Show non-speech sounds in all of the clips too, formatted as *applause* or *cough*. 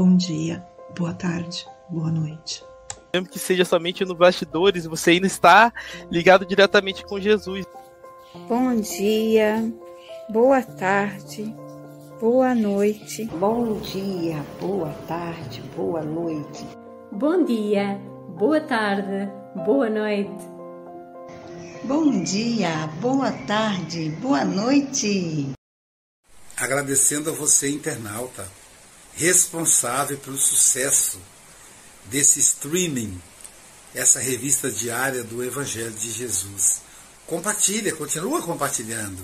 bom dia, boa tarde, boa noite. Mesmo que seja somente no bastidores, você ainda está ligado diretamente com Jesus. Bom dia, boa tarde, boa noite. Bom dia, boa tarde, boa noite. Bom dia, boa tarde, boa noite. Bom dia, boa tarde, boa noite. Agradecendo a você, internauta, responsável pelo sucesso desse streaming, essa revista diária do Evangelho de Jesus. Compartilha, continua compartilhando.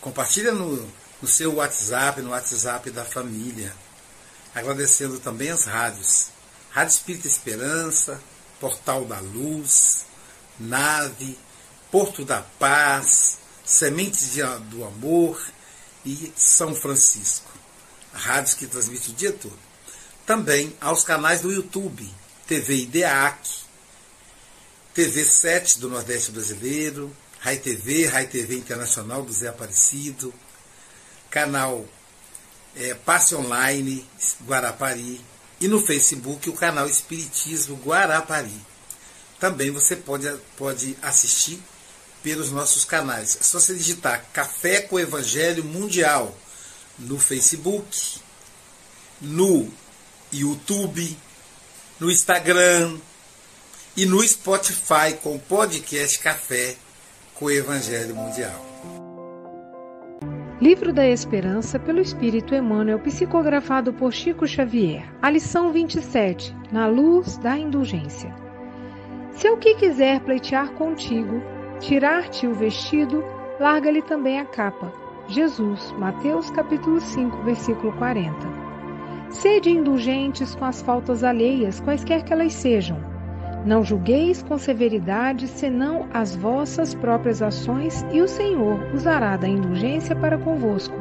Compartilha no, no seu WhatsApp, no WhatsApp da família. Agradecendo também as rádios. Rádio Espírita Esperança, Portal da Luz, Nave, Porto da Paz, Sementes do Amor e São Francisco. Rádios que transmitem o dia todo. Também aos canais do YouTube, TV IDEAC, TV 7 do Nordeste Brasileiro, Rai TV, Rai TV Internacional do Zé Aparecido, canal é, Passe Online Guarapari e no Facebook o canal Espiritismo Guarapari. Também você pode, pode assistir pelos nossos canais. É só você digitar Café com Evangelho Mundial no Facebook, no YouTube, no Instagram e no Spotify com o podcast Café com o Evangelho Mundial. Livro da Esperança pelo Espírito Emmanuel, psicografado por Chico Xavier. A lição 27, na luz da indulgência. Se o que quiser pleitear contigo, tirar-te o vestido, larga-lhe também a capa. Jesus, Mateus capítulo 5, versículo 40. Sede indulgentes com as faltas alheias, quaisquer que elas sejam. Não julgueis com severidade, senão as vossas próprias ações, e o Senhor usará da indulgência para convosco,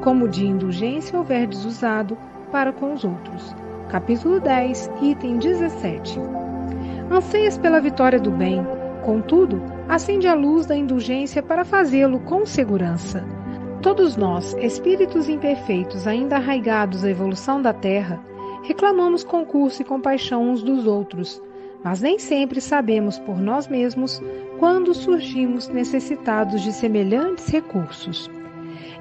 como de indulgência houverdes usado para com os outros. Capítulo 10, item 17. Anseias pela vitória do bem, contudo, acende a luz da indulgência para fazê-lo com segurança. Todos nós, espíritos imperfeitos ainda arraigados à evolução da Terra, reclamamos concurso e compaixão uns dos outros, mas nem sempre sabemos por nós mesmos quando surgimos necessitados de semelhantes recursos.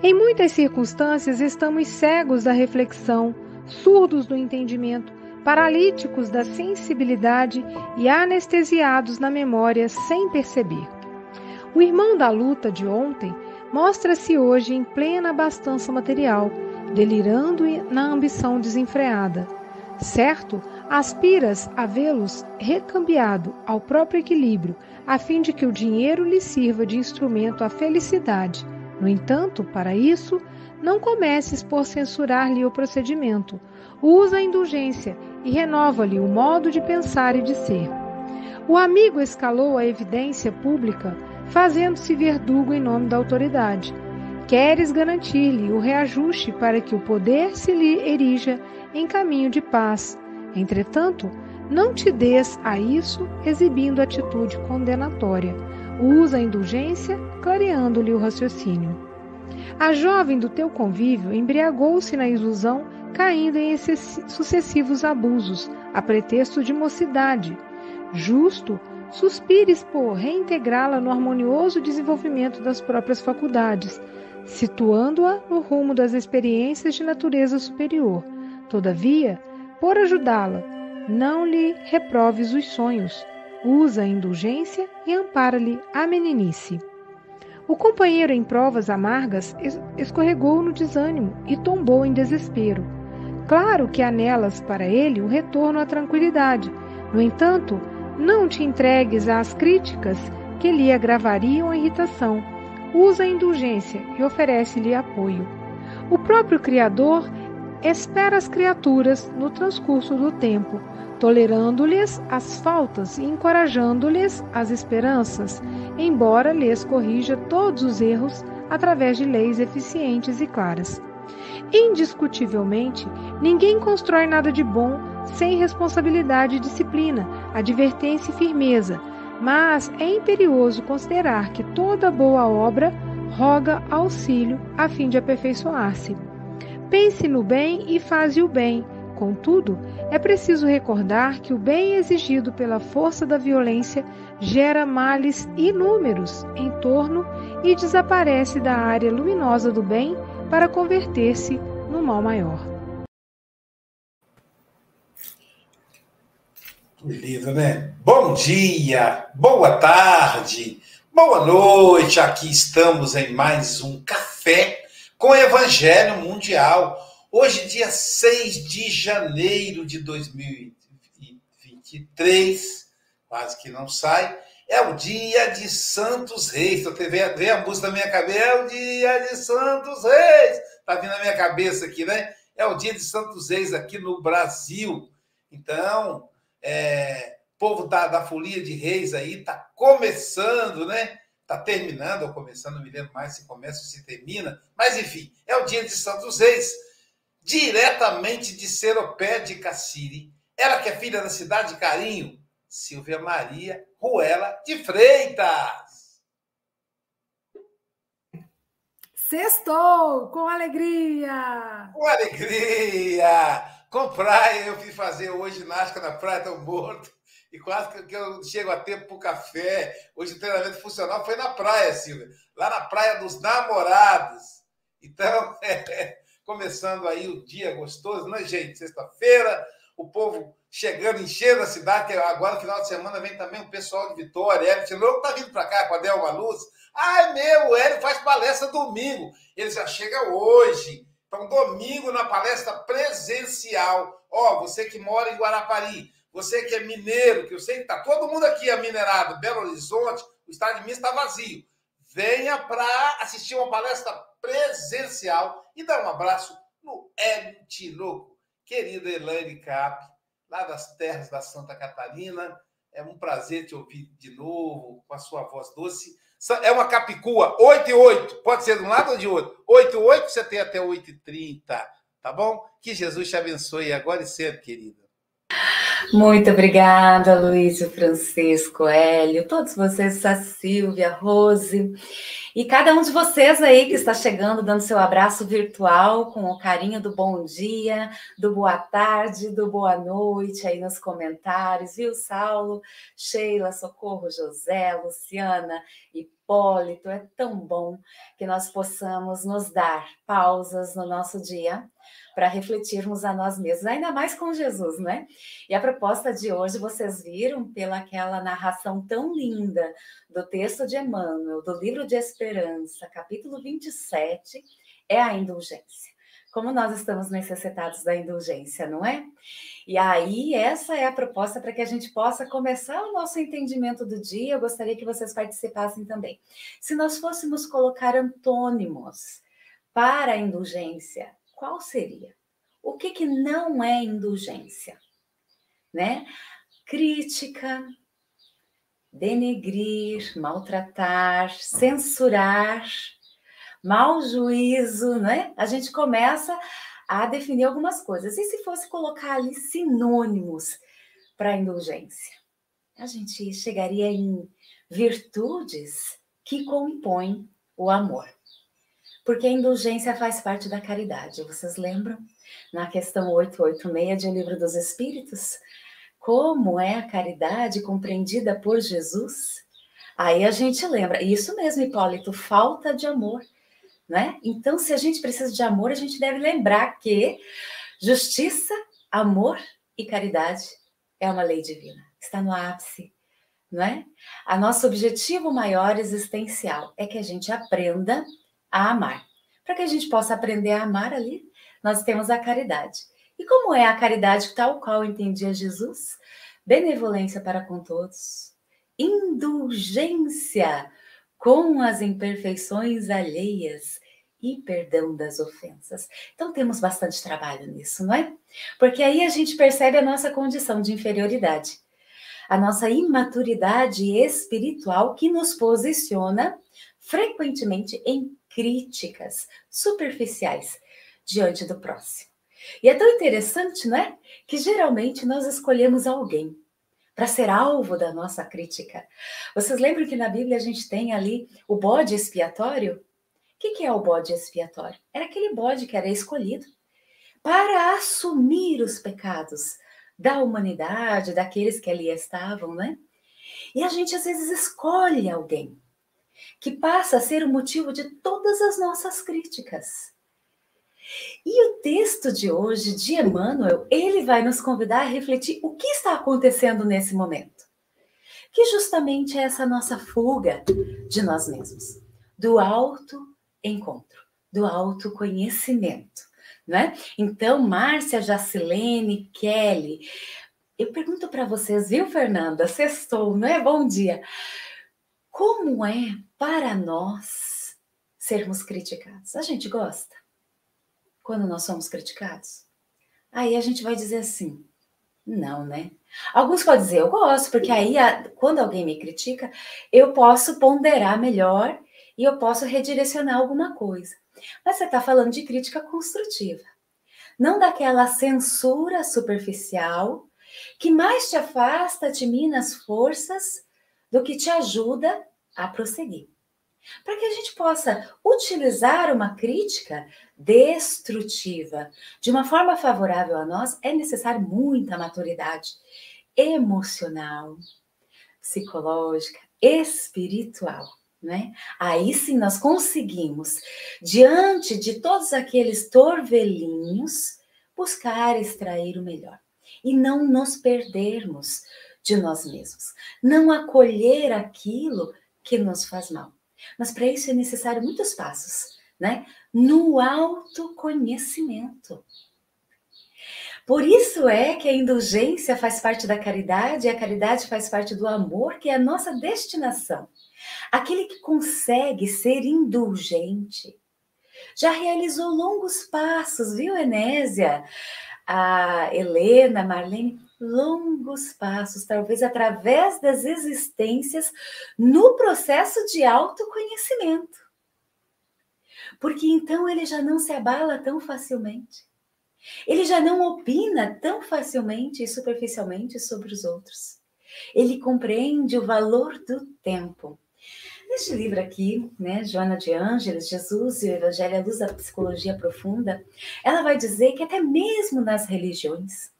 Em muitas circunstâncias estamos cegos da reflexão, surdos do entendimento, paralíticos da sensibilidade e anestesiados na memória sem perceber. O irmão da luta de ontem mostra-se hoje em plena abastança material, delirando na ambição desenfreada. Certo, aspiras a vê-los recambiado ao próprio equilíbrio, a fim de que o dinheiro lhe sirva de instrumento à felicidade. No entanto, para isso, não comeces por censurar-lhe o procedimento. Usa a indulgência e renova-lhe o modo de pensar e de ser. O amigo escalou a evidência pública, fazendo-se verdugo em nome da autoridade. Queres garantir-lhe o reajuste para que o poder se lhe erija em caminho de paz. Entretanto, não te des a isso exibindo atitude condenatória. Usa a indulgência, clareando-lhe o raciocínio. A jovem do teu convívio embriagou-se na ilusão caindo em sucessivos abusos, a pretexto de mocidade. Justo, suspires por reintegrá-la no harmonioso desenvolvimento das próprias faculdades, situando-a no rumo das experiências de natureza superior. Todavia, por ajudá-la, não lhe reproves os sonhos, usa a indulgência e ampara-lhe a meninice. O companheiro em provas amargas escorregou no desânimo e tombou em desespero. Claro que há nelas para ele o retorno à tranquilidade. No entanto, não te entregues às críticas que lhe agravariam a irritação. Usa a indulgência e oferece-lhe apoio. O próprio Criador espera as criaturas no transcurso do tempo, tolerando-lhes as faltas e encorajando-lhes as esperanças, embora lhes corrija todos os erros através de leis eficientes e claras. Indiscutivelmente, ninguém constrói nada de bom sem responsabilidade e disciplina, advertência e firmeza, mas é imperioso considerar que toda boa obra roga auxílio a fim de aperfeiçoar-se. Pense no bem e faze o bem, Contudo, é preciso recordar que o bem exigido pela força da violência gera males inúmeros em torno e desaparece da área luminosa do bem para converter-se no mal maior. Lindo, né? Bom dia, boa tarde, boa noite. Aqui estamos em mais um café com Evangelho Mundial Hoje, dia 6 de janeiro de 2023, quase que não sai, é o dia de Santos Reis. Então, veio a música na minha cabeça, é o dia de Santos Reis. Está vindo na minha cabeça aqui, né? É o dia de Santos Reis aqui no Brasil. Então, é, o povo da, da Folia de Reis aí está começando, né? Está terminando, ou começando, não me lembro mais se começa ou se termina. Mas, enfim, é o dia de Santos Reis diretamente de Seropé de Cassiri. Ela que é filha da cidade de Carinho, Silvia Maria Ruela de Freitas. Sextou, com alegria! Com alegria! Com praia, eu fui fazer hoje ginástica na Praia do Morto e quase que eu chego a tempo para o café. Hoje o treinamento funcional foi na praia, Silvia, lá na Praia dos Namorados. Então, *laughs* é, começando aí o dia gostoso, né, gente? Sexta-feira, o povo chegando, enchendo a cidade, que agora, no final de semana, vem também o pessoal de Vitória, Hélio Louco tá vindo para cá com a Delma Luz. Ah, é meu, o Hélio faz palestra domingo. Ele já chega hoje. Então, domingo, na palestra presencial. Ó, você que mora em Guarapari, você que é mineiro, que eu sei que tá todo mundo aqui é minerado, Belo Horizonte, o estado de Minas está vazio. Venha para assistir uma palestra presencial e dar um abraço no Hélio Tinoco, querida Elaine Cap, lá das terras da Santa Catarina. É um prazer te ouvir de novo com a sua voz doce. É uma capicua, 8 e 8. Pode ser de um lado ou de outro. 8 e 8, você tem até 8 e 30. Tá bom? Que Jesus te abençoe agora e sempre, querida. Muito obrigada, Luiz Francisco, Hélio, todos vocês, a Silvia, Rose. E cada um de vocês aí que está chegando, dando seu abraço virtual, com o carinho do bom dia, do boa tarde, do boa noite aí nos comentários, viu, Saulo, Sheila, Socorro, José, Luciana, Hipólito. É tão bom que nós possamos nos dar pausas no nosso dia para refletirmos a nós mesmos, ainda mais com Jesus, né? E a proposta de hoje vocês viram pela aquela narração tão linda do texto de Emmanuel, do livro de Esperança, capítulo 27, é a indulgência. Como nós estamos necessitados da indulgência, não é? E aí, essa é a proposta para que a gente possa começar o nosso entendimento do dia. Eu gostaria que vocês participassem também. Se nós fôssemos colocar antônimos para a indulgência, qual seria? O que, que não é indulgência? Né? Crítica, denegrir, maltratar, censurar, mau juízo, né? A gente começa a definir algumas coisas. E se fosse colocar ali sinônimos para indulgência? A gente chegaria em virtudes que compõem o amor porque a indulgência faz parte da caridade. Vocês lembram? Na questão 886 de O Livro dos Espíritos, como é a caridade compreendida por Jesus? Aí a gente lembra, isso mesmo, Hipólito, falta de amor, né? Então, se a gente precisa de amor, a gente deve lembrar que justiça, amor e caridade é uma lei divina, está no ápice, não é? A nosso objetivo maior existencial é que a gente aprenda a amar. Para que a gente possa aprender a amar ali, nós temos a caridade. E como é a caridade tal qual entendia Jesus? Benevolência para com todos, indulgência com as imperfeições alheias e perdão das ofensas. Então temos bastante trabalho nisso, não é? Porque aí a gente percebe a nossa condição de inferioridade, a nossa imaturidade espiritual que nos posiciona frequentemente em críticas superficiais diante do próximo. E é tão interessante, não é? Que geralmente nós escolhemos alguém para ser alvo da nossa crítica. Vocês lembram que na Bíblia a gente tem ali o bode expiatório? O que, que é o bode expiatório? Era aquele bode que era escolhido para assumir os pecados da humanidade, daqueles que ali estavam, né? E a gente às vezes escolhe alguém que passa a ser o motivo de todas as nossas críticas. E o texto de hoje, de Emmanuel, ele vai nos convidar a refletir o que está acontecendo nesse momento. Que justamente é essa nossa fuga de nós mesmos, do auto-encontro, do autoconhecimento. Né? Então, Márcia, Jacilene, Kelly, eu pergunto para vocês, viu, Fernanda? Sextou, não é? Bom dia. Como é para nós sermos criticados? A gente gosta? quando nós somos criticados? Aí a gente vai dizer assim: não, né? Alguns podem dizer, eu gosto, porque aí quando alguém me critica, eu posso ponderar melhor e eu posso redirecionar alguma coisa. Mas você está falando de crítica construtiva, não daquela censura superficial que mais te afasta de mim nas forças do que te ajuda a prosseguir para que a gente possa utilizar uma crítica destrutiva de uma forma favorável a nós, é necessário muita maturidade emocional, psicológica, espiritual. Né? Aí sim nós conseguimos, diante de todos aqueles torvelinhos, buscar extrair o melhor e não nos perdermos de nós mesmos, não acolher aquilo que nos faz mal. Mas para isso é necessário muitos passos, né? No autoconhecimento. Por isso é que a indulgência faz parte da caridade e a caridade faz parte do amor, que é a nossa destinação. Aquele que consegue ser indulgente já realizou longos passos, viu, Enésia? A Helena, Marlene, longos passos, talvez através das existências, no processo de autoconhecimento. Porque então ele já não se abala tão facilmente. Ele já não opina tão facilmente e superficialmente sobre os outros. Ele compreende o valor do tempo. Neste livro aqui, né, Joana de Ângeles, Jesus e o Evangelho à Luz da Psicologia Profunda, ela vai dizer que até mesmo nas religiões,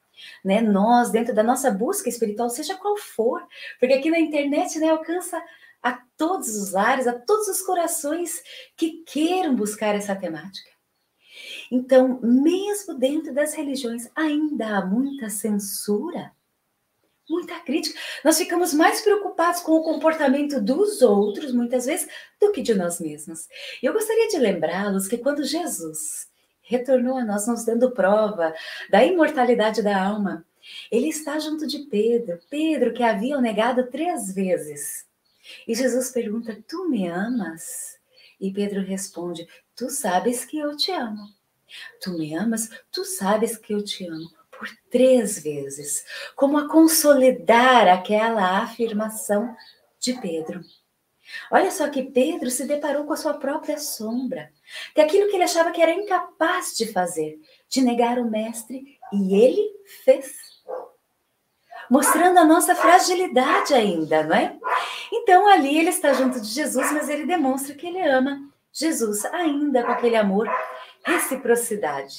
né? Nós, dentro da nossa busca espiritual, seja qual for, porque aqui na internet né, alcança a todos os lares, a todos os corações que queiram buscar essa temática. Então, mesmo dentro das religiões, ainda há muita censura, muita crítica. Nós ficamos mais preocupados com o comportamento dos outros, muitas vezes, do que de nós mesmos. E eu gostaria de lembrá-los que quando Jesus retornou a nós, nos dando prova da imortalidade da alma. Ele está junto de Pedro, Pedro que havia negado três vezes. E Jesus pergunta: Tu me amas? E Pedro responde: Tu sabes que eu te amo. Tu me amas? Tu sabes que eu te amo. Por três vezes, como a consolidar aquela afirmação de Pedro. Olha só que Pedro se deparou com a sua própria sombra, que aquilo que ele achava que era incapaz de fazer, de negar o mestre, e ele fez. Mostrando a nossa fragilidade ainda, não é? Então ali ele está junto de Jesus, mas ele demonstra que ele ama Jesus ainda com aquele amor, reciprocidade,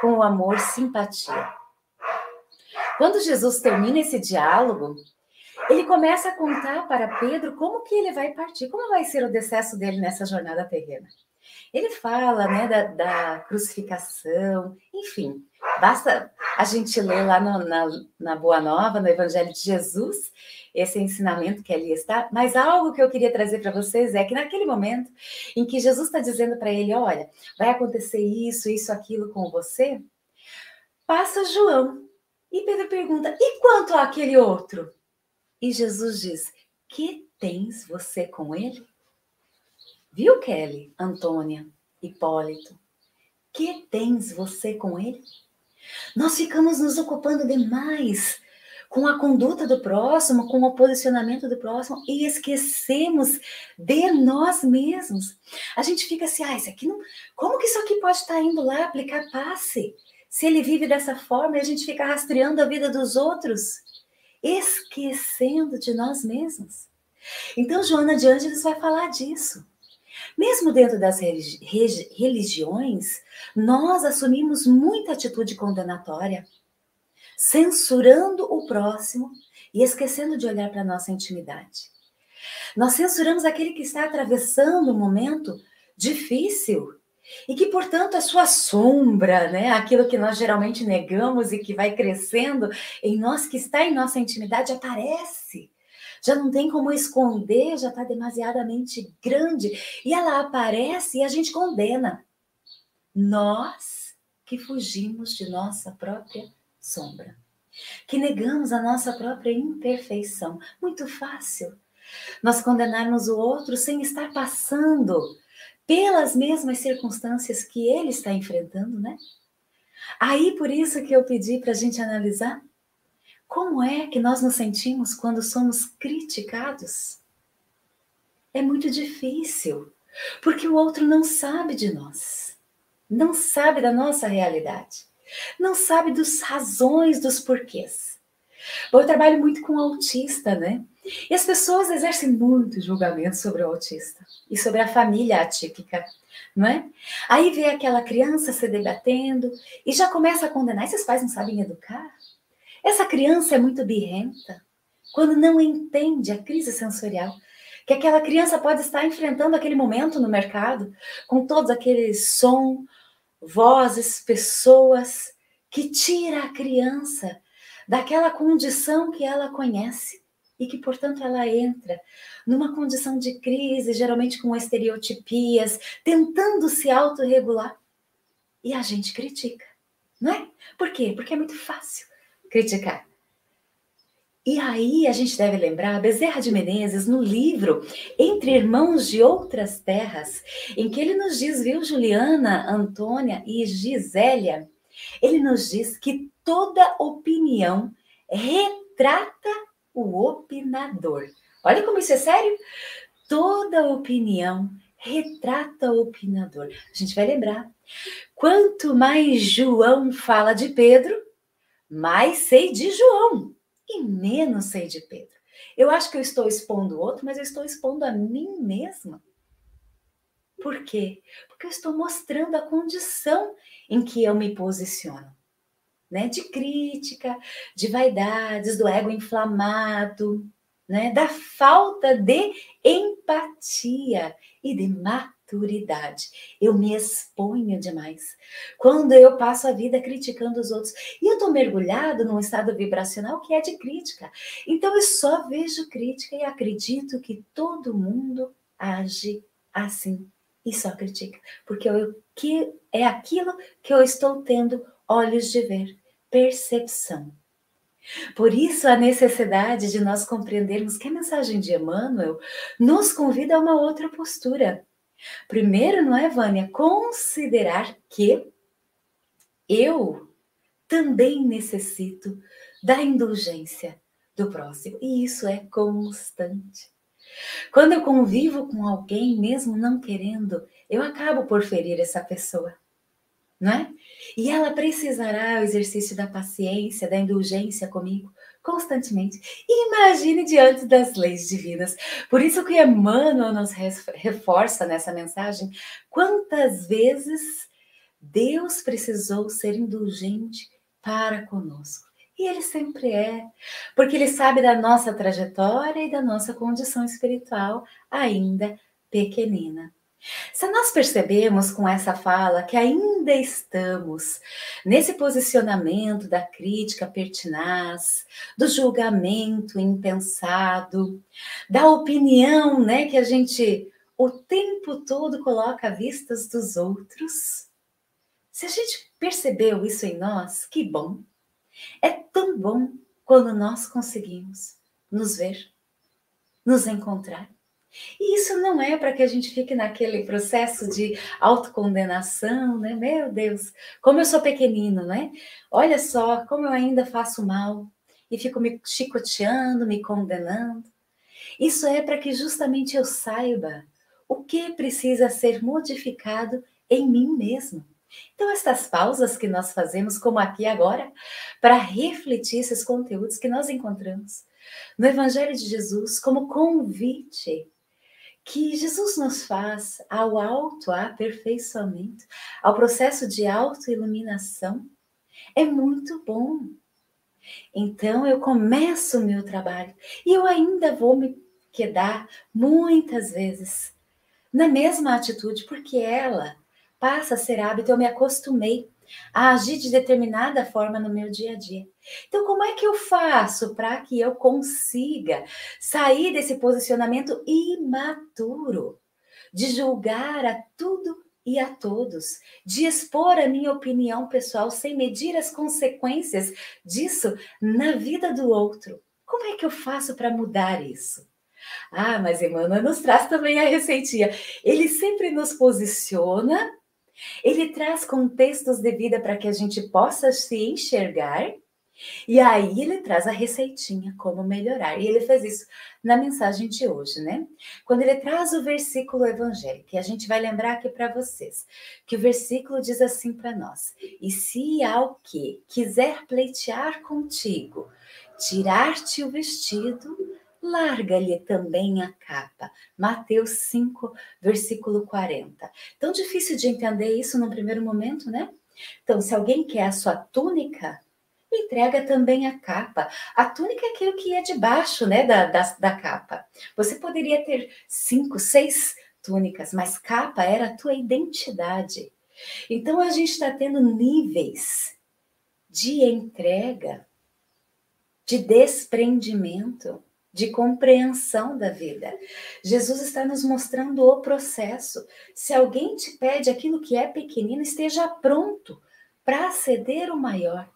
com o amor, simpatia. Quando Jesus termina esse diálogo, ele começa a contar para Pedro como que ele vai partir, como vai ser o decesso dele nessa jornada terrena. Ele fala né, da, da crucificação, enfim, basta a gente ler lá no, na, na Boa Nova, no Evangelho de Jesus, esse ensinamento que ali está. Mas algo que eu queria trazer para vocês é que naquele momento em que Jesus está dizendo para ele: olha, vai acontecer isso, isso, aquilo com você, passa João. E Pedro pergunta: e quanto àquele outro? E Jesus diz: Que tens você com ele? Viu, Kelly, Antônia, Hipólito? Que tens você com ele? Nós ficamos nos ocupando demais com a conduta do próximo, com o posicionamento do próximo e esquecemos de nós mesmos. A gente fica assim, ah, isso aqui não. Como que isso aqui pode estar indo lá aplicar passe? Se ele vive dessa forma e a gente fica rastreando a vida dos outros esquecendo de nós mesmos. Então, Joana de Ângeles vai falar disso. Mesmo dentro das religiões, nós assumimos muita atitude condenatória, censurando o próximo e esquecendo de olhar para a nossa intimidade. Nós censuramos aquele que está atravessando um momento difícil e que, portanto, a sua sombra, né, aquilo que nós geralmente negamos e que vai crescendo em nós, que está em nossa intimidade, aparece. Já não tem como esconder, já está demasiadamente grande. E ela aparece e a gente condena. Nós que fugimos de nossa própria sombra, que negamos a nossa própria imperfeição. Muito fácil nós condenarmos o outro sem estar passando pelas mesmas circunstâncias que ele está enfrentando, né? Aí por isso que eu pedi para a gente analisar como é que nós nos sentimos quando somos criticados. É muito difícil, porque o outro não sabe de nós, não sabe da nossa realidade, não sabe das razões, dos porquês. Eu trabalho muito com autista, né? E as pessoas exercem muito julgamento sobre o autista e sobre a família atípica, não é? Aí vê aquela criança se debatendo e já começa a condenar. Esses pais não sabem educar? Essa criança é muito birrenta quando não entende a crise sensorial que aquela criança pode estar enfrentando aquele momento no mercado com todos aqueles som, vozes, pessoas que tira a criança daquela condição que ela conhece e que, portanto, ela entra numa condição de crise, geralmente com estereotipias, tentando se autorregular. E a gente critica, não é? Por quê? Porque é muito fácil criticar. E aí a gente deve lembrar Bezerra de Menezes no livro Entre Irmãos de Outras Terras, em que ele nos diz, viu, Juliana, Antônia e Gisélia, ele nos diz que toda opinião retrata o opinador. Olha como isso é sério. Toda opinião retrata o opinador. A gente vai lembrar. Quanto mais João fala de Pedro, mais sei de João e menos sei de Pedro. Eu acho que eu estou expondo o outro, mas eu estou expondo a mim mesma. Por quê? Porque eu estou mostrando a condição em que eu me posiciono né, de crítica, de vaidades, do ego inflamado, né, da falta de empatia e de maturidade. Eu me exponho demais. Quando eu passo a vida criticando os outros, e eu estou mergulhado num estado vibracional que é de crítica. Então eu só vejo crítica e acredito que todo mundo age assim e só critica, porque eu, que é aquilo que eu estou tendo olhos de ver percepção. Por isso, a necessidade de nós compreendermos que a mensagem de Emmanuel nos convida a uma outra postura. Primeiro, não é, Vânia? Considerar que eu também necessito da indulgência do próximo. E isso é constante. Quando eu convivo com alguém, mesmo não querendo, eu acabo por ferir essa pessoa não é? E ela precisará o exercício da paciência, da indulgência comigo constantemente. E imagine diante das leis divinas. Por isso que Emmanuel nos reforça nessa mensagem quantas vezes Deus precisou ser indulgente para conosco. E ele sempre é, porque ele sabe da nossa trajetória e da nossa condição espiritual ainda pequenina. Se nós percebemos com essa fala que ainda estamos nesse posicionamento da crítica pertinaz, do julgamento impensado, da opinião, né, que a gente o tempo todo coloca à vistas dos outros, se a gente percebeu isso em nós, que bom. É tão bom quando nós conseguimos nos ver, nos encontrar e isso não é para que a gente fique naquele processo de autocondenação, né? Meu Deus, como eu sou pequenino, né? Olha só como eu ainda faço mal e fico me chicoteando, me condenando. Isso é para que justamente eu saiba o que precisa ser modificado em mim mesmo. Então, essas pausas que nós fazemos, como aqui agora, para refletir esses conteúdos que nós encontramos no Evangelho de Jesus como convite que Jesus nos faz ao autoaperfeiçoamento, ao processo de autoiluminação, é muito bom. Então eu começo o meu trabalho e eu ainda vou me quedar muitas vezes na mesma atitude, porque ela passa a ser hábito, eu me acostumei a agir de determinada forma no meu dia a dia. Então, como é que eu faço para que eu consiga sair desse posicionamento imaturo de julgar a tudo e a todos, de expor a minha opinião pessoal sem medir as consequências disso na vida do outro? Como é que eu faço para mudar isso? Ah, mas Emmanuel nos traz também a receitinha. Ele sempre nos posiciona, ele traz contextos de vida para que a gente possa se enxergar, e aí ele traz a receitinha como melhorar. E ele fez isso na mensagem de hoje, né? Quando ele traz o versículo evangélico, e a gente vai lembrar aqui para vocês, que o versículo diz assim para nós: "E se ao que quiser pleitear contigo, tirar-te o vestido, larga-lhe também a capa. Mateus 5, versículo 40. Tão difícil de entender isso no primeiro momento, né? Então, se alguém quer a sua túnica, entrega também a capa. A túnica é aquilo que é debaixo né, da, da, da capa. Você poderia ter cinco, seis túnicas, mas capa era a tua identidade. Então, a gente está tendo níveis de entrega, de desprendimento de compreensão da vida. Jesus está nos mostrando o processo. Se alguém te pede aquilo que é pequenino, esteja pronto para ceder o maior.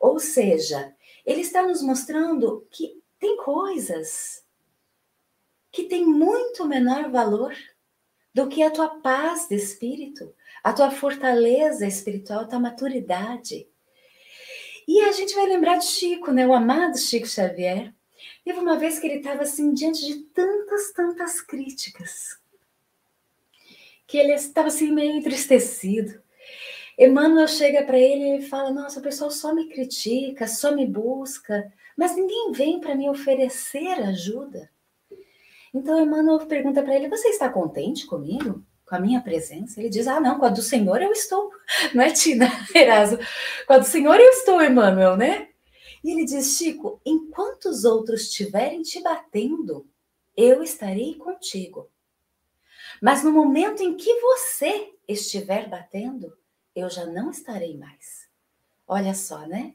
Ou seja, ele está nos mostrando que tem coisas que têm muito menor valor do que a tua paz de espírito, a tua fortaleza espiritual, a tua maturidade. E a gente vai lembrar de Chico, né? O amado Chico Xavier, Teve uma vez que ele estava assim diante de tantas, tantas críticas, que ele estava assim meio entristecido. Emmanuel chega para ele e fala: Nossa, o pessoal só me critica, só me busca, mas ninguém vem para me oferecer ajuda. Então Emmanuel pergunta para ele: Você está contente comigo? Com a minha presença? Ele diz: Ah, não, com a do Senhor eu estou. *laughs* Não é Tina Eraso? Com a do Senhor eu estou, Emmanuel, né? E ele diz: Chico, enquanto os outros estiverem te batendo, eu estarei contigo. Mas no momento em que você estiver batendo, eu já não estarei mais. Olha só, né?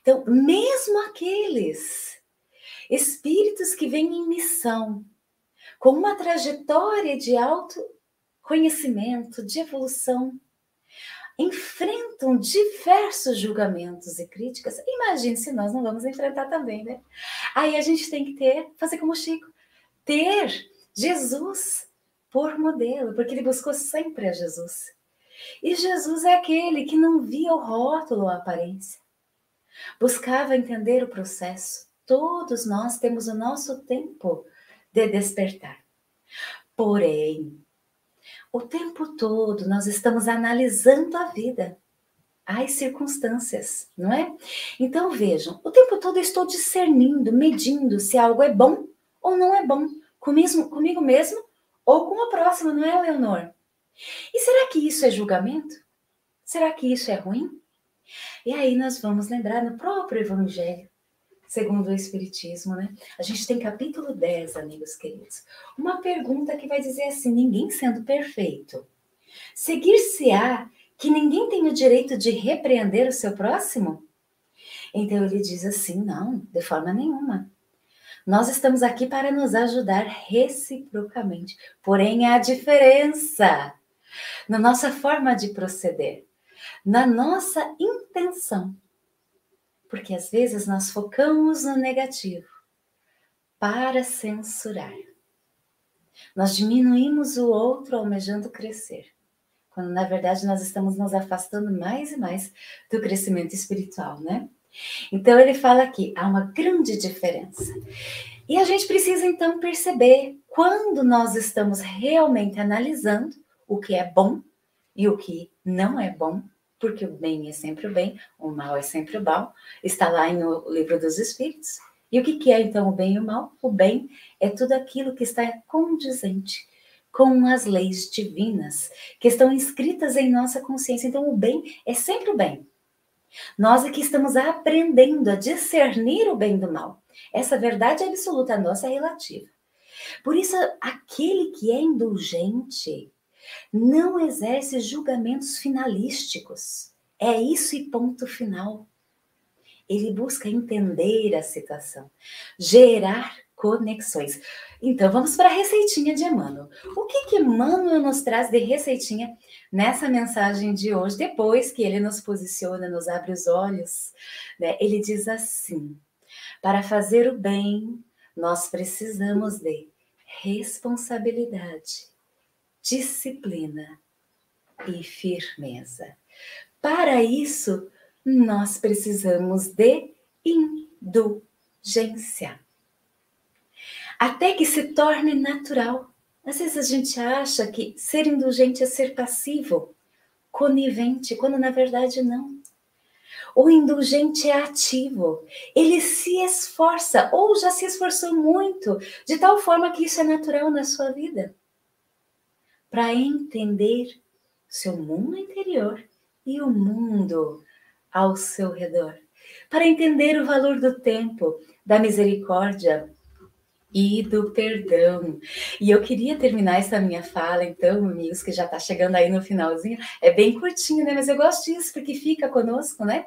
Então, mesmo aqueles espíritos que vêm em missão, com uma trajetória de autoconhecimento, de evolução, enfrentam diversos julgamentos e críticas. Imagine se nós não vamos enfrentar também, né? Aí a gente tem que ter, fazer como Chico, ter Jesus por modelo, porque ele buscou sempre a Jesus. E Jesus é aquele que não via o rótulo ou a aparência. Buscava entender o processo. Todos nós temos o nosso tempo de despertar. Porém, o tempo todo nós estamos analisando a vida, as circunstâncias, não é? Então vejam, o tempo todo eu estou discernindo, medindo se algo é bom ou não é bom, comigo, comigo mesmo ou com o próximo, não é, Leonor? E será que isso é julgamento? Será que isso é ruim? E aí nós vamos lembrar no próprio Evangelho segundo o Espiritismo, né? A gente tem capítulo 10, amigos queridos. Uma pergunta que vai dizer assim: ninguém sendo perfeito, seguir-se-á que ninguém tem o direito de repreender o seu próximo? Então ele diz assim: não, de forma nenhuma. Nós estamos aqui para nos ajudar reciprocamente. Porém, há diferença na nossa forma de proceder, na nossa intenção porque às vezes nós focamos no negativo para censurar. Nós diminuímos o outro almejando crescer, quando na verdade nós estamos nos afastando mais e mais do crescimento espiritual, né? Então ele fala aqui, há uma grande diferença. E a gente precisa então perceber quando nós estamos realmente analisando o que é bom e o que não é bom porque o bem é sempre o bem, o mal é sempre o mal, está lá no livro dos Espíritos, E o que, é então o bem e o mal? O bem é tudo aquilo que está condizente com as leis divinas que estão inscritas em nossa consciência. Então, o bem é sempre o bem. Nós aqui estamos aprendendo a discernir o bem do mal. Essa verdade absoluta nossa é relativa. Por isso, aquele que é indulgente não exerce julgamentos finalísticos. É isso e ponto final. Ele busca entender a situação, gerar conexões. Então, vamos para a receitinha de Emmanuel. O que que Emmanuel nos traz de receitinha nessa mensagem de hoje, depois que ele nos posiciona, nos abre os olhos? Né? Ele diz assim: para fazer o bem, nós precisamos de responsabilidade, disciplina e firmeza. Para isso, nós precisamos de indulgência até que se torne natural. Às vezes a gente acha que ser indulgente é ser passivo, conivente, quando na verdade não. O indulgente é ativo, ele se esforça ou já se esforçou muito, de tal forma que isso é natural na sua vida. Para entender seu mundo interior e o mundo ao seu redor. Para entender o valor do tempo, da misericórdia, e do perdão. E eu queria terminar essa minha fala, então, amigos, que já está chegando aí no finalzinho. É bem curtinho, né? Mas eu gosto disso porque fica conosco, né?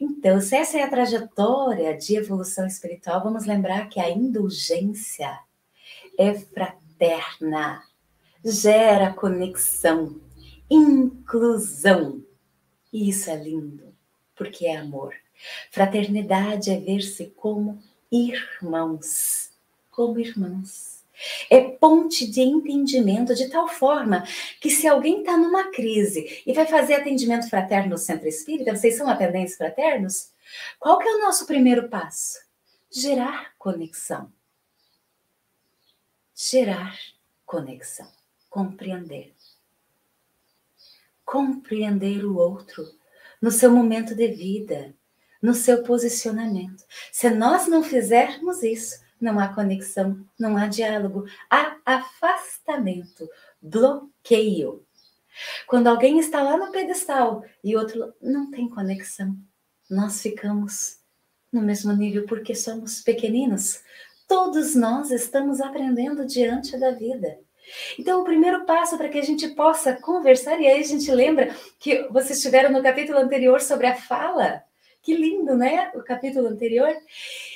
Então, se essa é a trajetória de evolução espiritual, vamos lembrar que a indulgência é fraterna, gera conexão, inclusão. E isso é lindo, porque é amor. Fraternidade é ver-se como irmãos como irmãs. É ponte de entendimento de tal forma que se alguém está numa crise e vai fazer atendimento fraterno no centro espírita, vocês são atendentes fraternos? Qual que é o nosso primeiro passo? Gerar conexão. Gerar conexão. Compreender. Compreender o outro no seu momento de vida, no seu posicionamento. Se nós não fizermos isso, não há conexão, não há diálogo, há afastamento, bloqueio. Quando alguém está lá no pedestal e outro não tem conexão, nós ficamos no mesmo nível porque somos pequeninos. Todos nós estamos aprendendo diante da vida. Então, o primeiro passo para que a gente possa conversar, e aí a gente lembra que vocês tiveram no capítulo anterior sobre a fala, que lindo, né? O capítulo anterior.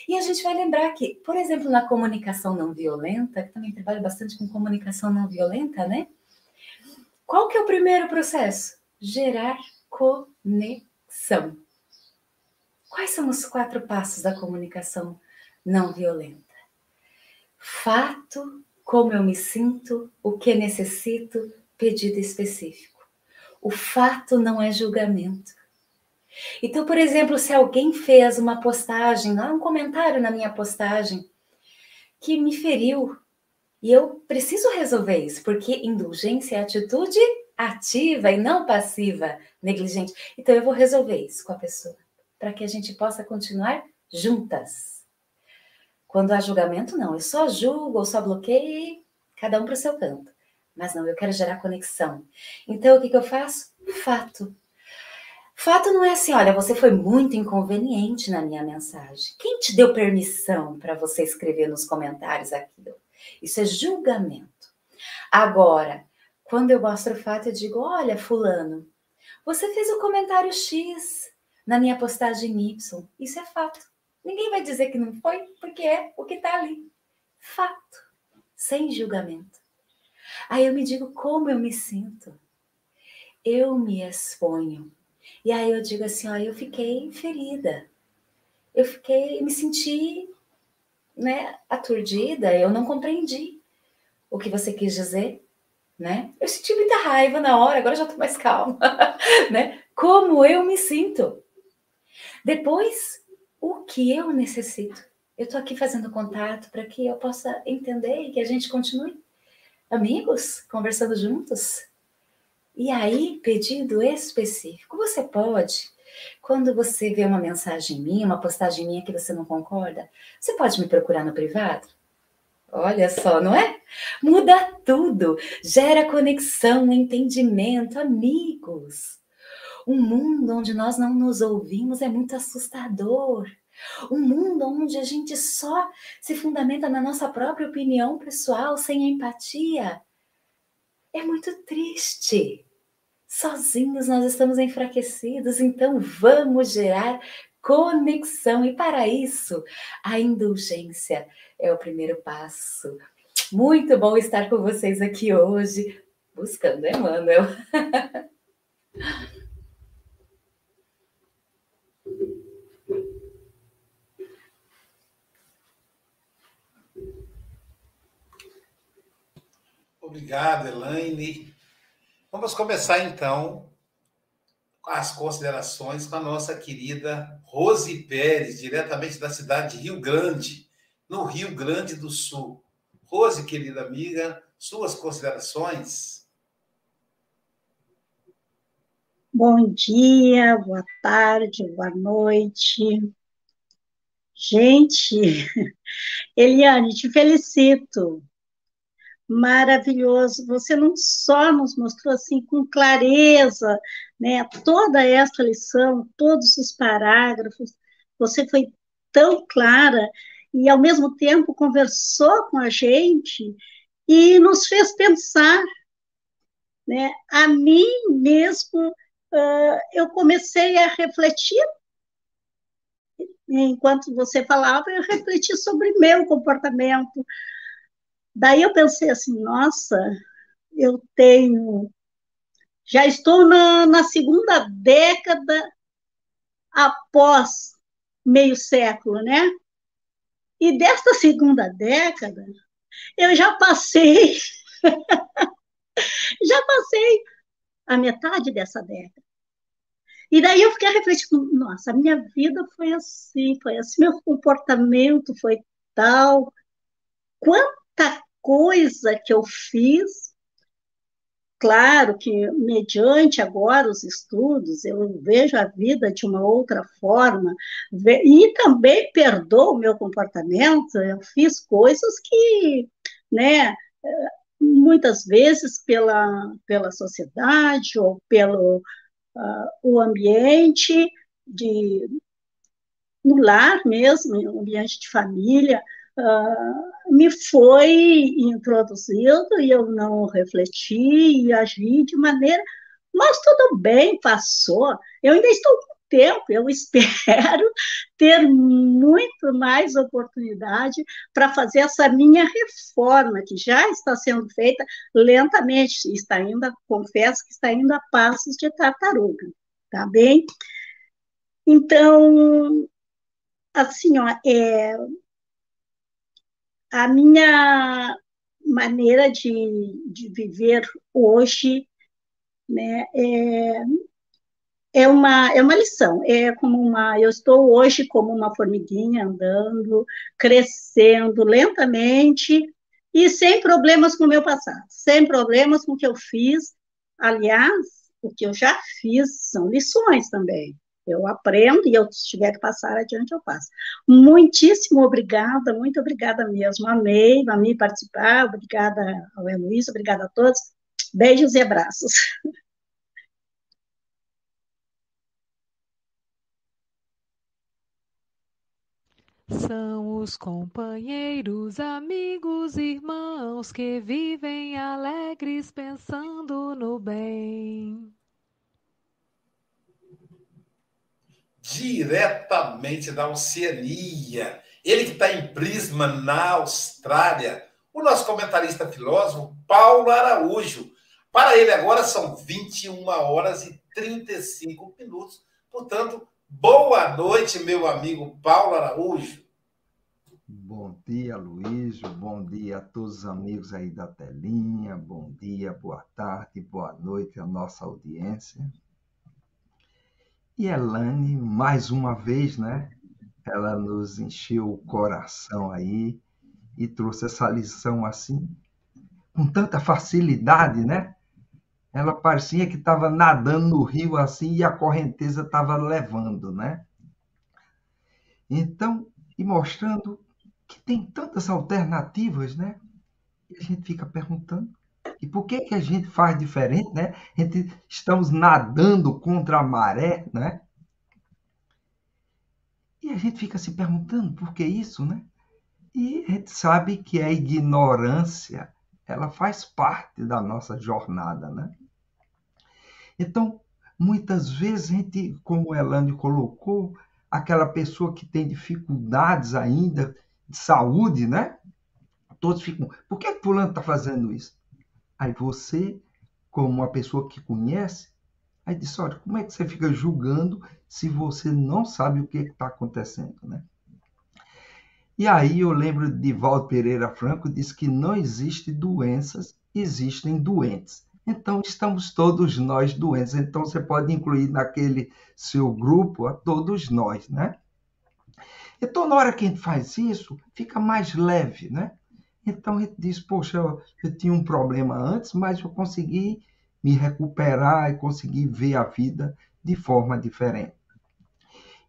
E a gente vai lembrar que, por exemplo, na comunicação não violenta, que também trabalho bastante com comunicação não violenta, né? Qual que é o primeiro processo? Gerar conexão. Quais são os quatro passos da comunicação não violenta? Fato, como eu me sinto, o que necessito, pedido específico. O fato não é julgamento. Então, por exemplo, se alguém fez uma postagem, lá um comentário na minha postagem que me feriu, e eu preciso resolver isso, porque indulgência é atitude ativa e não passiva, negligente. Então eu vou resolver isso com a pessoa, para que a gente possa continuar juntas. Quando há julgamento, não, eu só julgo ou só bloqueio, cada um para o seu canto. Mas não, eu quero gerar conexão. Então o que, que eu faço? Fato. Fato não é assim, olha, você foi muito inconveniente na minha mensagem. Quem te deu permissão para você escrever nos comentários aquilo? Isso é julgamento. Agora, quando eu mostro o fato, eu digo: olha, Fulano, você fez o comentário X na minha postagem Y. Isso é fato. Ninguém vai dizer que não foi, porque é o que está ali. Fato. Sem julgamento. Aí eu me digo como eu me sinto. Eu me exponho e aí eu digo assim, ó, eu fiquei ferida. Eu fiquei, me senti, né, aturdida, eu não compreendi o que você quis dizer, né? Eu senti muita raiva na hora, agora já tô mais calma, *laughs* né? Como eu me sinto. Depois, o que eu necessito? Eu tô aqui fazendo contato para que eu possa entender e que a gente continue amigos, conversando juntos, e aí, pedido específico, você pode Quando você vê uma mensagem minha, uma postagem minha que você não concorda, você pode me procurar no privado? Olha só, não é? Muda tudo, gera conexão, entendimento, amigos. Um mundo onde nós não nos ouvimos é muito assustador. Um mundo onde a gente só se fundamenta na nossa própria opinião pessoal, sem empatia, é muito triste. Sozinhos nós estamos enfraquecidos, então vamos gerar conexão. E para isso, a indulgência é o primeiro passo. Muito bom estar com vocês aqui hoje, buscando Emmanuel. *laughs* Obrigado, Elaine. Vamos começar então as considerações com a nossa querida Rose Pérez, diretamente da cidade de Rio Grande, no Rio Grande do Sul. Rose, querida amiga, suas considerações. Bom dia, boa tarde, boa noite. Gente, *laughs* Eliane, te felicito maravilhoso. Você não só nos mostrou assim com clareza, né, toda esta lição, todos os parágrafos. Você foi tão clara e ao mesmo tempo conversou com a gente e nos fez pensar, né? A mim mesmo uh, eu comecei a refletir enquanto você falava, eu refleti sobre meu comportamento, Daí eu pensei assim, nossa, eu tenho. Já estou na, na segunda década após meio século, né? E desta segunda década, eu já passei. *laughs* já passei a metade dessa década. E daí eu fiquei refletindo, nossa, a minha vida foi assim, foi assim, meu comportamento foi tal. Quanta coisa que eu fiz. Claro que, mediante agora os estudos, eu vejo a vida de uma outra forma, e também perdoo o meu comportamento, eu fiz coisas que, né, muitas vezes pela, pela sociedade ou pelo uh, o ambiente de no lar mesmo, ambiente de família, uh, me foi introduzido e eu não refleti e agi de maneira. Mas tudo bem, passou. Eu ainda estou com tempo, eu *laughs* espero ter muito mais oportunidade para fazer essa minha reforma, que já está sendo feita lentamente, está indo, confesso que está indo a passos de tartaruga, tá bem? Então, assim, ó, é, a minha maneira de, de viver hoje né, é, é, uma, é uma lição, é como uma, eu estou hoje como uma formiguinha andando, crescendo lentamente e sem problemas com o meu passado, sem problemas com o que eu fiz, aliás, o que eu já fiz são lições também, eu aprendo e eu tiver que passar adiante, eu passo. Muitíssimo obrigada, muito obrigada mesmo. Amei, amei participar. Obrigada ao Heloísa, obrigada a todos. Beijos e abraços. São os companheiros, amigos, irmãos que vivem alegres pensando no bem. Diretamente da Oceania. Ele que está em Prisma, na Austrália. O nosso comentarista filósofo, Paulo Araújo. Para ele agora são 21 horas e 35 minutos. Portanto, boa noite, meu amigo Paulo Araújo. Bom dia, Luiz. Bom dia a todos os amigos aí da telinha. Bom dia, boa tarde, boa noite à nossa audiência. E Elane, mais uma vez, né? Ela nos encheu o coração aí e trouxe essa lição assim, com tanta facilidade, né? ela parecia que estava nadando no rio assim e a correnteza estava levando, né? Então, e mostrando que tem tantas alternativas, né? E a gente fica perguntando, e por que que a gente faz diferente, né? A gente estamos nadando contra a maré, né? E a gente fica se perguntando por que isso, né? E a gente sabe que a ignorância, ela faz parte da nossa jornada, né? Então, muitas vezes a gente, como o Elane colocou, aquela pessoa que tem dificuldades ainda de saúde, né? Todos ficam, por que fulano está fazendo isso? Aí você, como uma pessoa que conhece, aí diz, olha, como é que você fica julgando se você não sabe o que está acontecendo, né? E aí eu lembro de Valdo Pereira Franco, diz que não existe doenças, existem doentes. Então estamos todos nós doentes. Então você pode incluir naquele seu grupo a todos nós, né? Então na hora que a gente faz isso, fica mais leve, né? Então gente diz, poxa, eu, eu tinha um problema antes, mas eu consegui me recuperar e consegui ver a vida de forma diferente.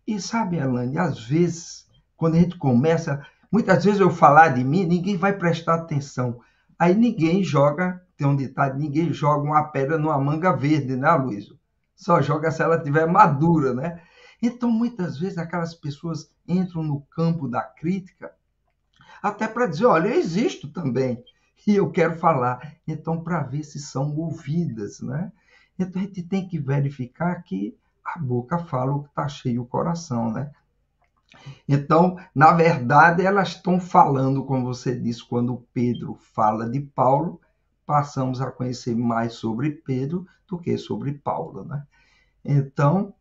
E sabe, Elane, às vezes quando a gente começa, muitas vezes eu falar de mim, ninguém vai prestar atenção. Aí ninguém joga, tem um ditado, ninguém joga uma pedra numa manga verde, né, Luiz? Só joga se ela estiver madura, né? Então, muitas vezes, aquelas pessoas entram no campo da crítica até para dizer, olha, eu existo também e eu quero falar. Então, para ver se são ouvidas, né? Então, a gente tem que verificar que a boca fala o que está cheio o coração, né? Então, na verdade, elas estão falando, como você disse, quando Pedro fala de Paulo, passamos a conhecer mais sobre Pedro do que sobre Paulo, né? Então,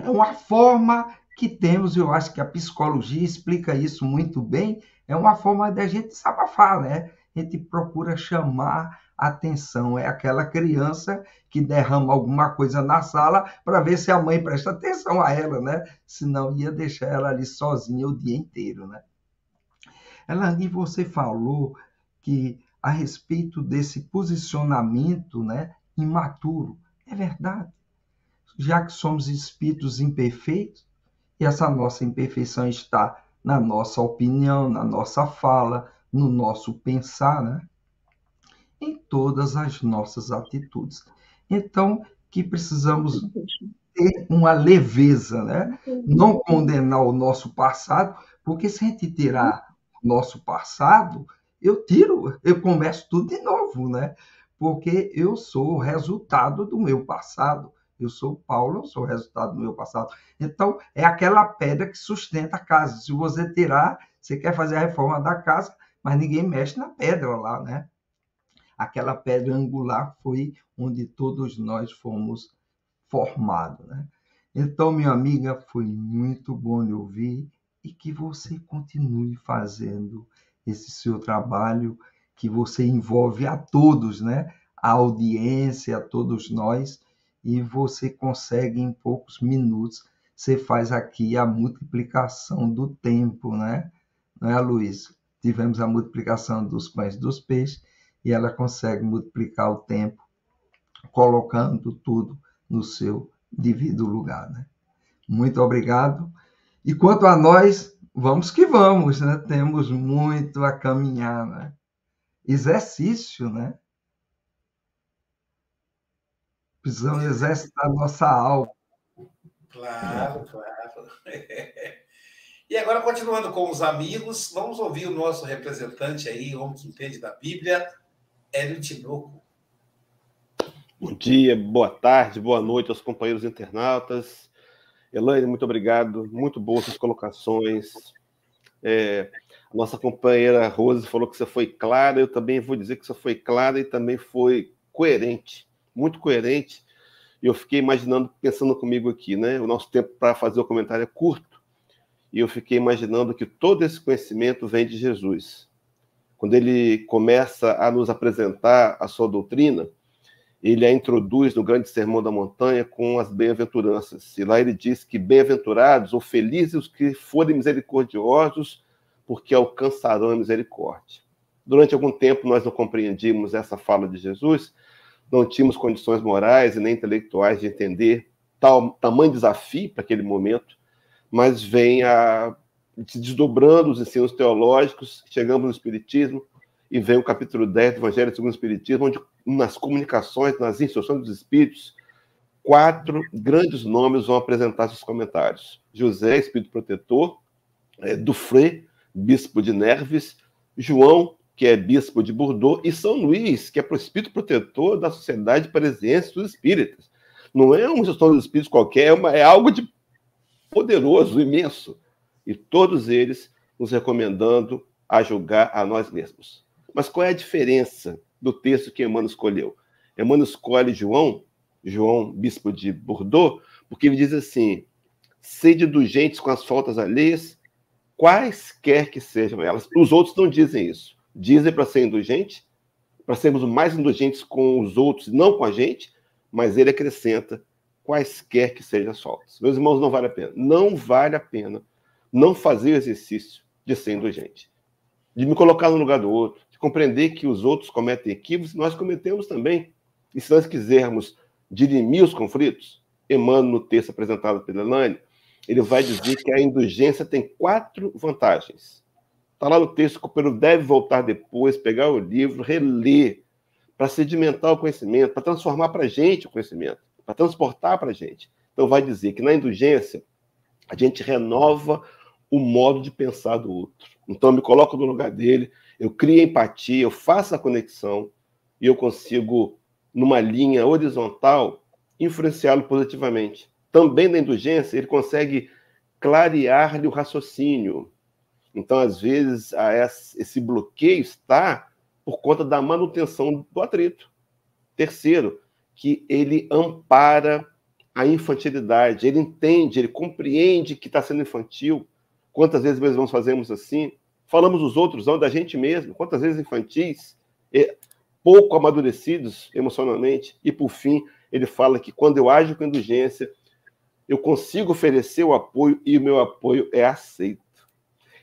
é uma forma que temos, eu acho que a psicologia explica isso muito bem, é uma forma da gente desabafar, né? A gente procura chamar atenção. É aquela criança que derrama alguma coisa na sala para ver se a mãe presta atenção a ela, né? Senão ia deixar ela ali sozinha o dia inteiro, né? Elani, você falou que a respeito desse posicionamento, né, imaturo. É verdade. Já que somos espíritos imperfeitos, e essa nossa imperfeição está na nossa opinião, na nossa fala, no nosso pensar, né? em todas as nossas atitudes. Então, que precisamos ter uma leveza, né? Não condenar o nosso passado, porque se a gente tirar o nosso passado, eu tiro, eu começo tudo de novo, né? Porque eu sou o resultado do meu passado. Eu sou Paulo, eu sou o resultado do meu passado. Então, é aquela pedra que sustenta a casa. Se você tirar, você quer fazer a reforma da casa, mas ninguém mexe na pedra lá, né? aquela pedra angular foi onde todos nós fomos formados. Né? Então, minha amiga, foi muito bom lhe ouvir e que você continue fazendo esse seu trabalho, que você envolve a todos, né? a audiência, a todos nós, e você consegue em poucos minutos, você faz aqui a multiplicação do tempo, né? Não é, Luiz? Tivemos a multiplicação dos pães dos peixes e ela consegue multiplicar o tempo, colocando tudo no seu devido lugar. Né? Muito obrigado. E quanto a nós, vamos que vamos, né? Temos muito a caminhar, né? Exercício, né? Precisamos exercitar nossa alma. Claro, claro. *laughs* E agora, continuando com os amigos, vamos ouvir o nosso representante aí, homem que entende da Bíblia, Hélio Tinoco. Bom dia, boa tarde, boa noite aos companheiros internautas. Elaine, muito obrigado. Muito boas suas colocações. É, a nossa companheira Rose falou que você foi clara. Eu também vou dizer que você foi clara e também foi coerente, muito coerente. E eu fiquei imaginando, pensando comigo aqui, né? O nosso tempo para fazer o comentário é curto. E eu fiquei imaginando que todo esse conhecimento vem de Jesus quando ele começa a nos apresentar a sua doutrina, ele a introduz no grande sermão da montanha com as bem-aventuranças. E lá ele diz que bem-aventurados ou felizes os que forem misericordiosos, porque alcançarão a misericórdia. Durante algum tempo nós não compreendimos essa fala de Jesus, não tínhamos condições morais e nem intelectuais de entender tal tamanho desafio para aquele momento, mas vem a se desdobrando os ensinos teológicos, chegamos no Espiritismo, e vem o capítulo 10 do Evangelho segundo o Espiritismo, onde nas comunicações, nas instruções dos Espíritos, quatro grandes nomes vão apresentar seus comentários. José, Espírito Protetor, é, Dufresne, Bispo de Nerves, João, que é Bispo de Bordeaux, e São Luís, que é o Espírito Protetor da Sociedade Parisiense dos Espíritas. Não é um gestor dos Espíritos qualquer, é, uma, é algo de poderoso, imenso. E todos eles nos recomendando a julgar a nós mesmos. Mas qual é a diferença do texto que Emmanuel escolheu? Emmanuel escolhe João, João, bispo de Bordeaux, porque ele diz assim: sede indulgentes com as faltas alheias, quaisquer que sejam elas. Os outros não dizem isso. Dizem para ser indulgente, para sermos mais indulgentes com os outros, não com a gente, mas ele acrescenta quaisquer que sejam as faltas. Meus irmãos, não vale a pena. Não vale a pena não fazer o exercício de ser indulgente, de me colocar no lugar do outro, de compreender que os outros cometem equívocos, nós cometemos também. E se nós quisermos dirimir os conflitos, Emmanuel, no texto apresentado pela Elane, ele vai dizer que a indulgência tem quatro vantagens. Está lá no texto que o Pedro deve voltar depois, pegar o livro, reler, para sedimentar o conhecimento, para transformar para a gente o conhecimento, para transportar para a gente. Então, vai dizer que na indulgência, a gente renova o modo de pensar do outro. Então, eu me coloco no lugar dele, eu crio empatia, eu faço a conexão e eu consigo, numa linha horizontal, influenciá-lo positivamente. Também na indulgência, ele consegue clarear-lhe o raciocínio. Então, às vezes, esse bloqueio está por conta da manutenção do atrito. Terceiro, que ele ampara a infantilidade, ele entende, ele compreende que está sendo infantil. Quantas vezes nós fazemos assim? Falamos os outros, não da gente mesmo. Quantas vezes infantis, pouco amadurecidos emocionalmente, e por fim, ele fala que quando eu ajo com indulgência, eu consigo oferecer o apoio e o meu apoio é aceito.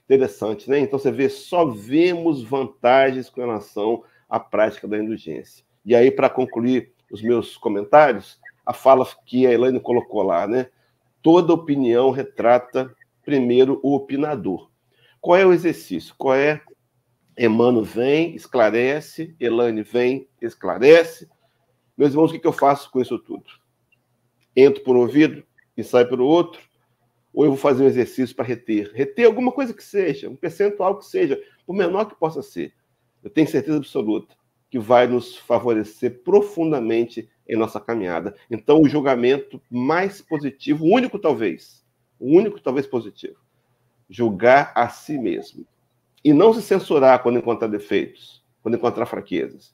Interessante, né? Então você vê, só vemos vantagens com relação à prática da indulgência. E aí, para concluir os meus comentários, a fala que a Elaine colocou lá, né? Toda opinião retrata primeiro o opinador. Qual é o exercício? Qual é? Emmanuel vem, esclarece, Elaine vem, esclarece. Meus irmãos, o que eu faço com isso tudo? Entro por um ouvido e saio pelo outro? Ou eu vou fazer um exercício para reter. Reter alguma coisa que seja, um percentual que seja, por menor que possa ser. Eu tenho certeza absoluta que vai nos favorecer profundamente em nossa caminhada. Então, o julgamento mais positivo, o único talvez, o único talvez positivo, julgar a si mesmo. E não se censurar quando encontrar defeitos, quando encontrar fraquezas.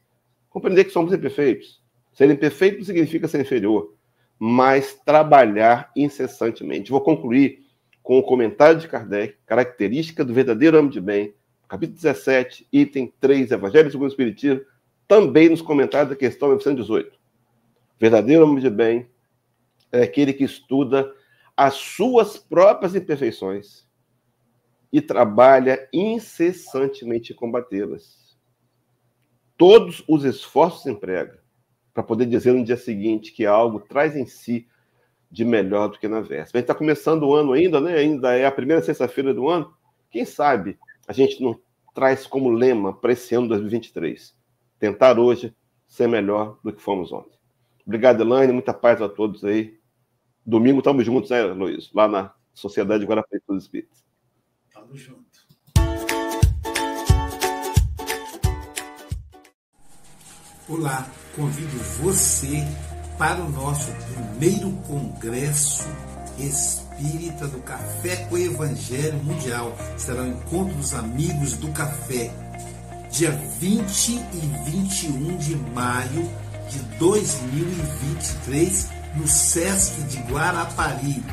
Compreender que somos imperfeitos. Ser imperfeito não significa ser inferior mas trabalhar incessantemente. Vou concluir com o comentário de Kardec, característica do verdadeiro homem de bem, capítulo 17, item 3, Evangelho segundo o Espiritismo, também nos comentários da questão 918. Verdadeiro homem de bem é aquele que estuda as suas próprias imperfeições e trabalha incessantemente em combatê-las. Todos os esforços emprega para poder dizer no dia seguinte que algo traz em si de melhor do que na véspera. A gente está começando o ano ainda, né? Ainda é a primeira sexta-feira do ano. Quem sabe a gente não traz como lema para esse ano 2023 tentar hoje ser melhor do que fomos ontem. Obrigado, Elaine. Muita paz a todos aí. Domingo estamos juntos, né, Luiz? Lá na Sociedade Guarapari dos Espíritos. Tamo junto. Olá convido você para o nosso primeiro congresso espírita do Café com o Evangelho Mundial. Será o encontro dos amigos do café, dia 20 e 21 de maio de 2023, no SESC de Guarapari.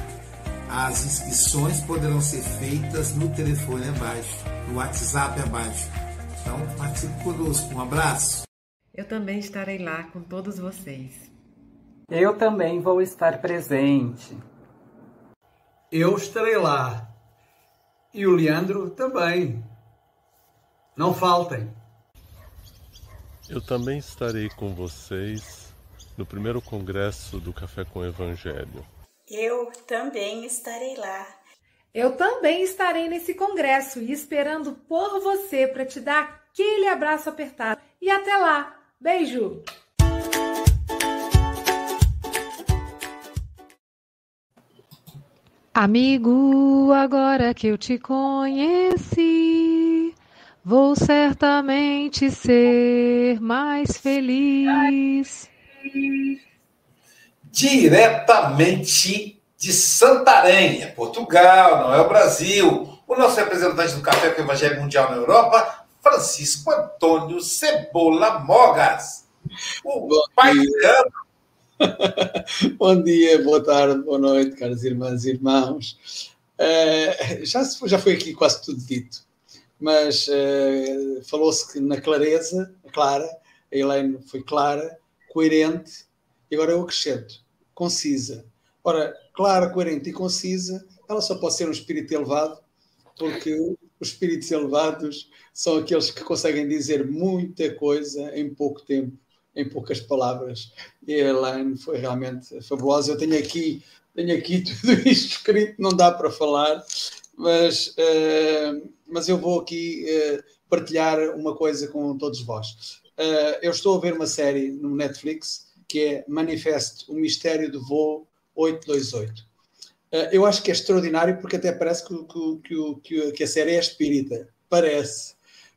As inscrições poderão ser feitas no telefone abaixo, no WhatsApp abaixo. Então, participe conosco. Um abraço. Eu também estarei lá com todos vocês. Eu também vou estar presente. Eu estarei lá. E o Leandro também. Não faltem. Eu também estarei com vocês no primeiro congresso do Café com Evangelho. Eu também estarei lá. Eu também estarei nesse congresso e esperando por você para te dar aquele abraço apertado. E até lá. Beijo! Amigo, agora que eu te conheci, vou certamente ser mais feliz. Diretamente de Santarém, é Portugal, não é o Brasil. O nosso representante do Café com o Evangelho Mundial na Europa, Francisco Antônio Cebola Mogas. O Bom pai dia. *laughs* Bom dia, boa tarde, boa noite, caras irmãs e irmãos. Uh, já, já foi aqui quase tudo dito, mas uh, falou-se que na clareza, clara, a Helene foi clara, coerente, e agora eu acrescento, concisa. Ora, clara, coerente e concisa, ela só pode ser um espírito elevado, porque os espíritos elevados são aqueles que conseguem dizer muita coisa em pouco tempo em poucas palavras. E a Elaine foi realmente fabulosa. Eu tenho aqui, tenho aqui *laughs* tudo isto escrito, não dá para falar, mas, uh, mas eu vou aqui uh, partilhar uma coisa com todos vós. Uh, eu estou a ver uma série no Netflix que é Manifesto, o Mistério do Voo 828. Eu acho que é extraordinário porque até parece que, que, que, que a série é espírita. Parece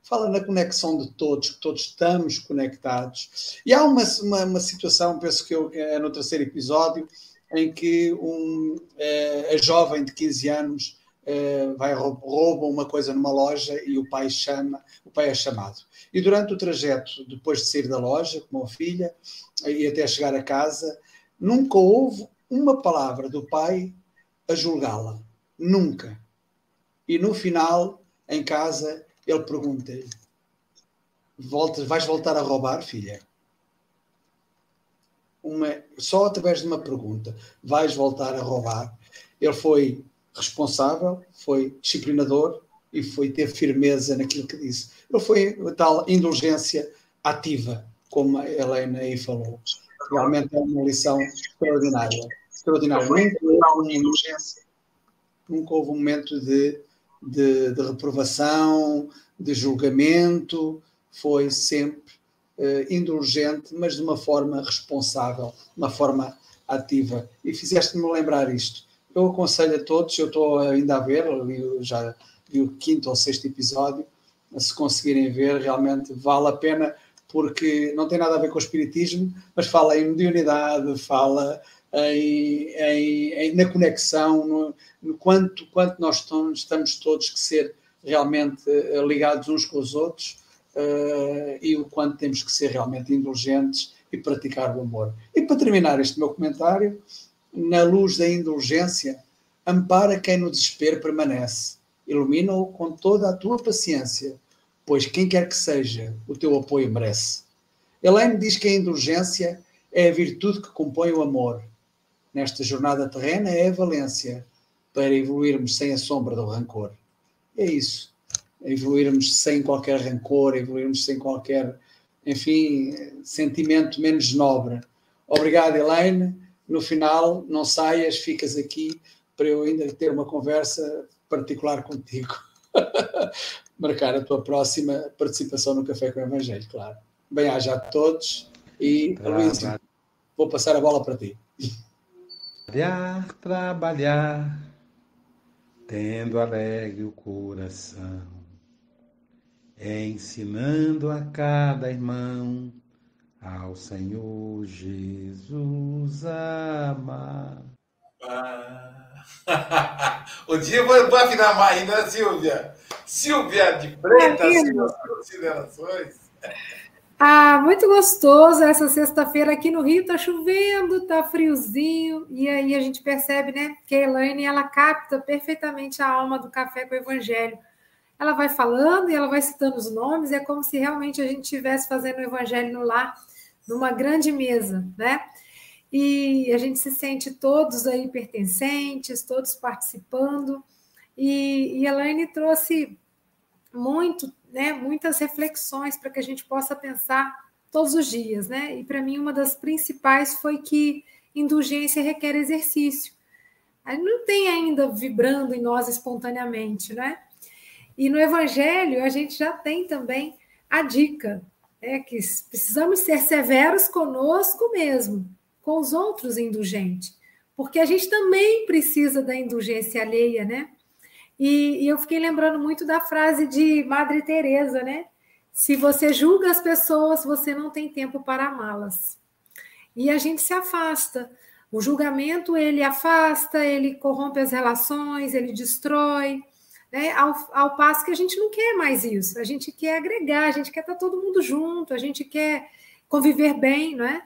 fala na conexão de todos, que todos estamos conectados. E há uma, uma, uma situação, penso que eu, é no terceiro episódio, em que um, é, a jovem de 15 anos é, vai rouba uma coisa numa loja e o pai chama, o pai é chamado. E durante o trajeto, depois de sair da loja com a filha e até chegar a casa, nunca houve uma palavra do pai a julgá-la. Nunca. E no final, em casa, ele pergunta-lhe: vais voltar a roubar, filha? Uma, só através de uma pergunta, vais voltar a roubar? Ele foi responsável, foi disciplinador e foi ter firmeza naquilo que disse. Ele foi tal indulgência ativa, como a Helena aí falou. Realmente é uma lição extraordinária. Extraordinária. Nunca houve, indulgência. Nunca houve um momento de de, de reprovação, de julgamento, foi sempre uh, indulgente, mas de uma forma responsável, uma forma ativa. E fizeste-me lembrar isto. Eu aconselho a todos, eu estou ainda a ver, já vi o quinto ou sexto episódio, se conseguirem ver, realmente vale a pena, porque não tem nada a ver com o espiritismo, mas fala em mediunidade, fala em, em, em, na conexão, no, no, quanto, quanto nós estamos, todos que ser realmente uh, ligados uns com os outros uh, e o quanto temos que ser realmente indulgentes e praticar o amor. E para terminar este meu comentário, na luz da indulgência, ampara quem no desespero permanece, ilumina-o com toda a tua paciência, pois quem quer que seja, o teu apoio merece. Elaine diz que a indulgência é a virtude que compõe o amor, nesta jornada terrena é a valência para evoluirmos sem a sombra do rancor. É isso. Evoluirmos sem qualquer rancor, evoluirmos sem qualquer, enfim, sentimento menos nobre. Obrigado, Elaine. No final, não saias, ficas aqui para eu ainda ter uma conversa particular contigo. *laughs* Marcar a tua próxima participação no Café com o Evangelho, claro. Bem-aja a todos e, Luís, vou passar a bola para ti. Trabalhar, trabalhar, tendo alegre o coração, ensinando a cada irmão ao Senhor Jesus amar. Ah. *laughs* um dia eu vou, vou afinar mais ainda, né, Silvia. Silvia de Freitas, suas considerações. Ah, muito gostoso essa sexta-feira aqui no Rio, tá chovendo, tá friozinho, e aí a gente percebe, né, que a Elaine, ela capta perfeitamente a alma do café com o evangelho. Ela vai falando e ela vai citando os nomes, é como se realmente a gente estivesse fazendo o evangelho no lar, numa grande mesa, né? E a gente se sente todos aí pertencentes, todos participando, e, e a Elaine trouxe muito né, muitas reflexões para que a gente possa pensar todos os dias, né? E para mim uma das principais foi que indulgência requer exercício. Aí não tem ainda vibrando em nós espontaneamente, né? E no Evangelho a gente já tem também a dica, é que precisamos ser severos conosco mesmo, com os outros indulgentes, porque a gente também precisa da indulgência alheia, né? E, e eu fiquei lembrando muito da frase de Madre Teresa, né? Se você julga as pessoas, você não tem tempo para amá-las. E a gente se afasta. O julgamento ele afasta, ele corrompe as relações, ele destrói. Né? Ao, ao passo que a gente não quer mais isso, a gente quer agregar, a gente quer estar todo mundo junto, a gente quer conviver bem, não é?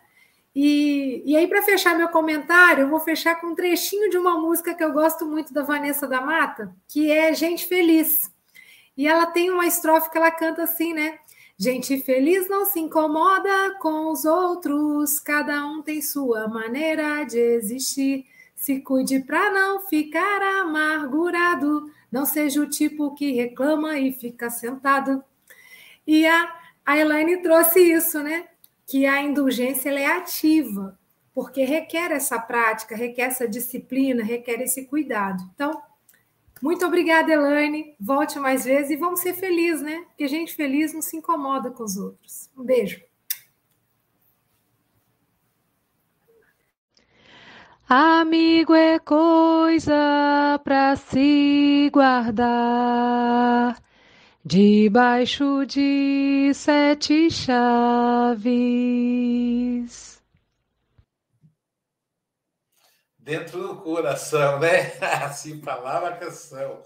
E, e aí, para fechar meu comentário, eu vou fechar com um trechinho de uma música que eu gosto muito da Vanessa da Mata, que é Gente Feliz. E ela tem uma estrofe que ela canta assim, né? Gente feliz não se incomoda com os outros, cada um tem sua maneira de existir. Se cuide para não ficar amargurado, não seja o tipo que reclama e fica sentado. E a, a Elaine trouxe isso, né? Que a indulgência é ativa, porque requer essa prática, requer essa disciplina, requer esse cuidado. Então, muito obrigada, Elaine. Volte mais vezes e vamos ser felizes, né? Porque gente feliz não se incomoda com os outros. Um beijo. Amigo é coisa para se guardar debaixo de sete chaves. Dentro do coração, né? *laughs* Assim falava a canção.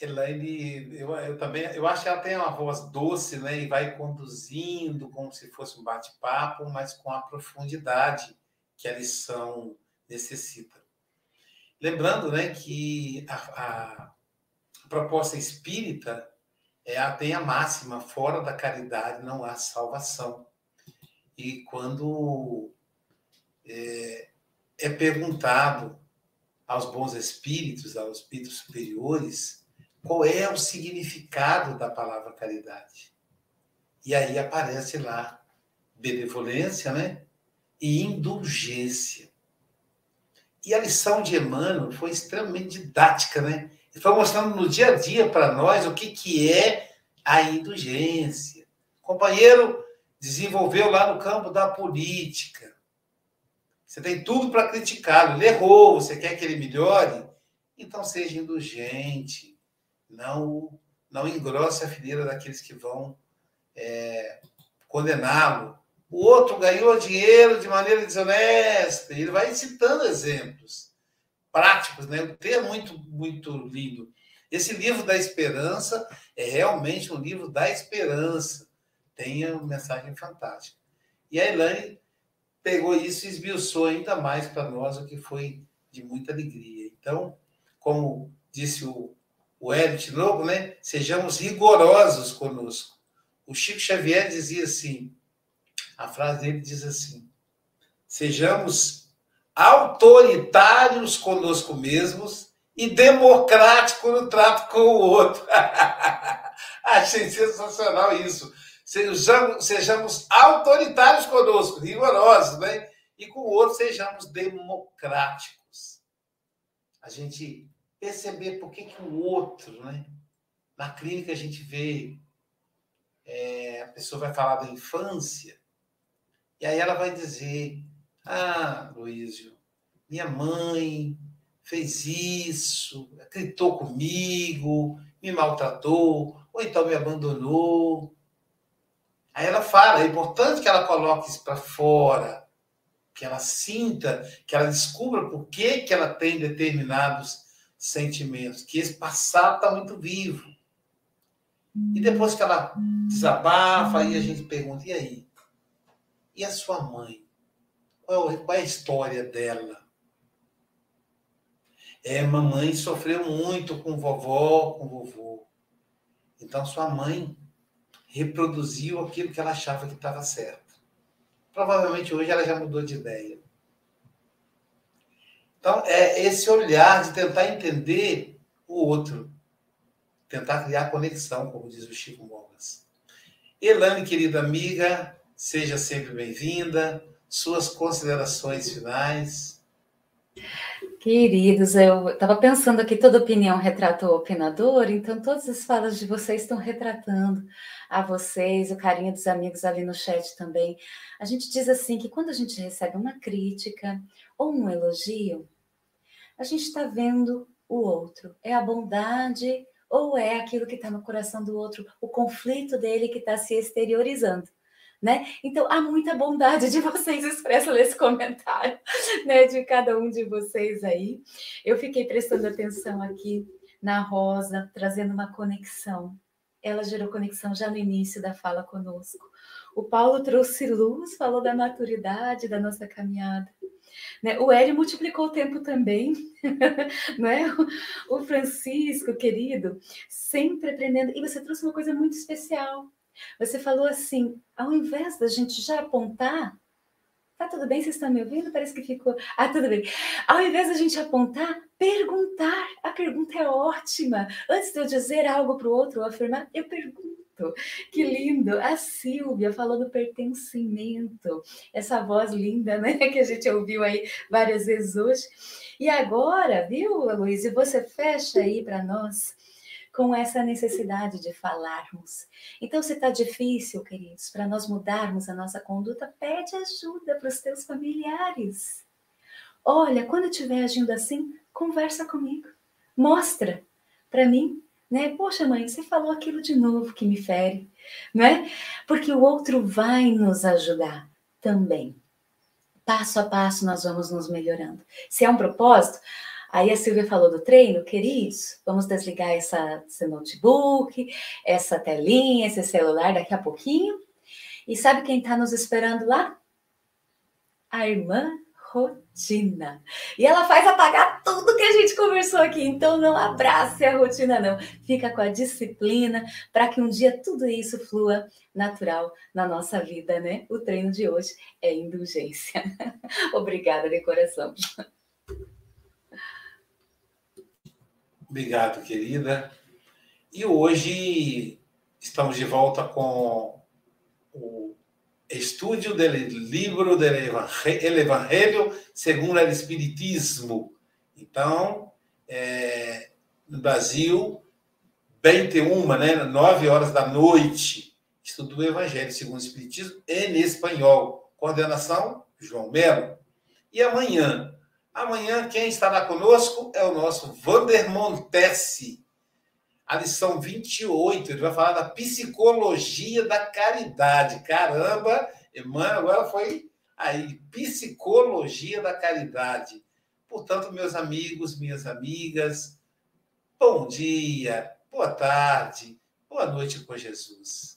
Elaine, eu, eu também, eu acho que ela tem uma voz doce, né? E vai conduzindo como se fosse um bate-papo, mas com a profundidade que a lição necessita. Lembrando né, que a, a, proposta espírita é tem a máxima: fora da caridade não há salvação. E quando é, é perguntado aos bons espíritos, aos espíritos superiores, qual é o significado da palavra caridade. E aí aparece lá benevolência, né? E indulgência. E a lição de Emmanuel foi extremamente didática, né? Ele foi mostrando no dia a dia para nós o que, que é a indulgência. O companheiro desenvolveu lá no campo da política. Você tem tudo para criticá-lo. Ele errou, você quer que ele melhore? Então seja indulgente. Não, não engrosse a fileira daqueles que vão é, condená-lo o outro ganhou dinheiro de maneira desonesta. Ele vai citando exemplos práticos, né? O termo muito, muito lindo. Esse livro da esperança é realmente um livro da esperança. Tem uma mensagem fantástica. E a Elaine pegou isso e esmiuçou ainda mais para nós, o que foi de muita alegria. Então, como disse o, o Hélio Lobo, né? Sejamos rigorosos conosco. O Chico Xavier dizia assim: a frase dele diz assim: sejamos autoritários conosco mesmos e democráticos no trato com o outro. *laughs* Achei sensacional isso. Sejamos, sejamos autoritários conosco, rigorosos, né? E com o outro sejamos democráticos. A gente perceber por que, que o outro, né? Na clínica a gente vê, é, a pessoa vai falar da infância, e aí ela vai dizer: Ah, Luísio, minha mãe fez isso, gritou comigo, me maltratou, ou então me abandonou. Aí ela fala: é importante que ela coloque isso para fora, que ela sinta, que ela descubra por que, que ela tem determinados sentimentos, que esse passado está muito vivo. E depois que ela desabafa, aí a gente pergunta: e aí? E a sua mãe? Qual, é a história dela? É, mamãe sofreu muito com vovó, com vovô. Então, sua mãe reproduziu aquilo que ela achava que estava certo. Provavelmente hoje ela já mudou de ideia. Então, é esse olhar de tentar entender o outro, tentar criar conexão, como diz o Chico Mogas. Elane, querida amiga, seja sempre bem-vinda. Suas considerações finais. Queridos, eu estava pensando aqui, toda opinião retrata o opinador, então todas as falas de vocês estão retratando a vocês, o carinho dos amigos ali no chat também. A gente diz assim que quando a gente recebe uma crítica ou um elogio, a gente está vendo o outro. É a bondade ou é aquilo que está no coração do outro, o conflito dele que está se exteriorizando né? Então há muita bondade de vocês expressa nesse comentário, *laughs* né? De cada um de vocês aí. Eu fiquei prestando atenção aqui na Rosa, trazendo uma conexão. Ela gerou conexão já no início da fala conosco. O Paulo trouxe luz, falou da maturidade da nossa caminhada. Né? O Hélio multiplicou o tempo também, *laughs* não é? O Francisco, querido, sempre aprendendo. E você trouxe uma coisa muito especial, você falou assim, ao invés da gente já apontar, tá tudo bem, vocês estão me ouvindo? Parece que ficou. *laughs* Ah, tudo bem. Ao invés da gente apontar, perguntar. A pergunta é ótima. Antes de eu dizer algo para o outro ou afirmar, eu pergunto. Que lindo! A Silvia falou do pertencimento, essa voz linda, né? *laughs* Que a gente ouviu aí várias vezes hoje. E agora, viu, Luiz? E você fecha aí para nós com essa necessidade de falarmos. Então, se está difícil, queridos, para nós mudarmos a nossa conduta, pede ajuda para os teus familiares. Olha, quando estiver agindo assim, conversa comigo, mostra para mim, né? Poxa, mãe, você falou aquilo de novo que me fere, né? Porque o outro vai nos ajudar também. Passo a passo nós vamos nos melhorando. Se é um propósito, Aí a Silvia falou do treino, queridos, vamos desligar essa, esse notebook, essa telinha, esse celular daqui a pouquinho. E sabe quem está nos esperando lá? A irmã rotina. E ela faz apagar tudo que a gente conversou aqui. Então não abrace a rotina, não. Fica com a disciplina para que um dia tudo isso flua natural na nossa vida, né? O treino de hoje é indulgência. *laughs* Obrigada de coração. Obrigado, querida. E hoje estamos de volta com o Estúdio do Livro do Evangelho segundo o Espiritismo. Então, é, no Brasil, 21, né, 9 horas da noite, estudo do Evangelho segundo o Espiritismo em espanhol. Coordenação, João Melo. E amanhã, Amanhã, quem estará conosco é o nosso Vander Montesi. A lição 28, ele vai falar da psicologia da caridade. Caramba, Emmanuel agora foi aí, psicologia da caridade. Portanto, meus amigos, minhas amigas, bom dia, boa tarde, boa noite com Jesus.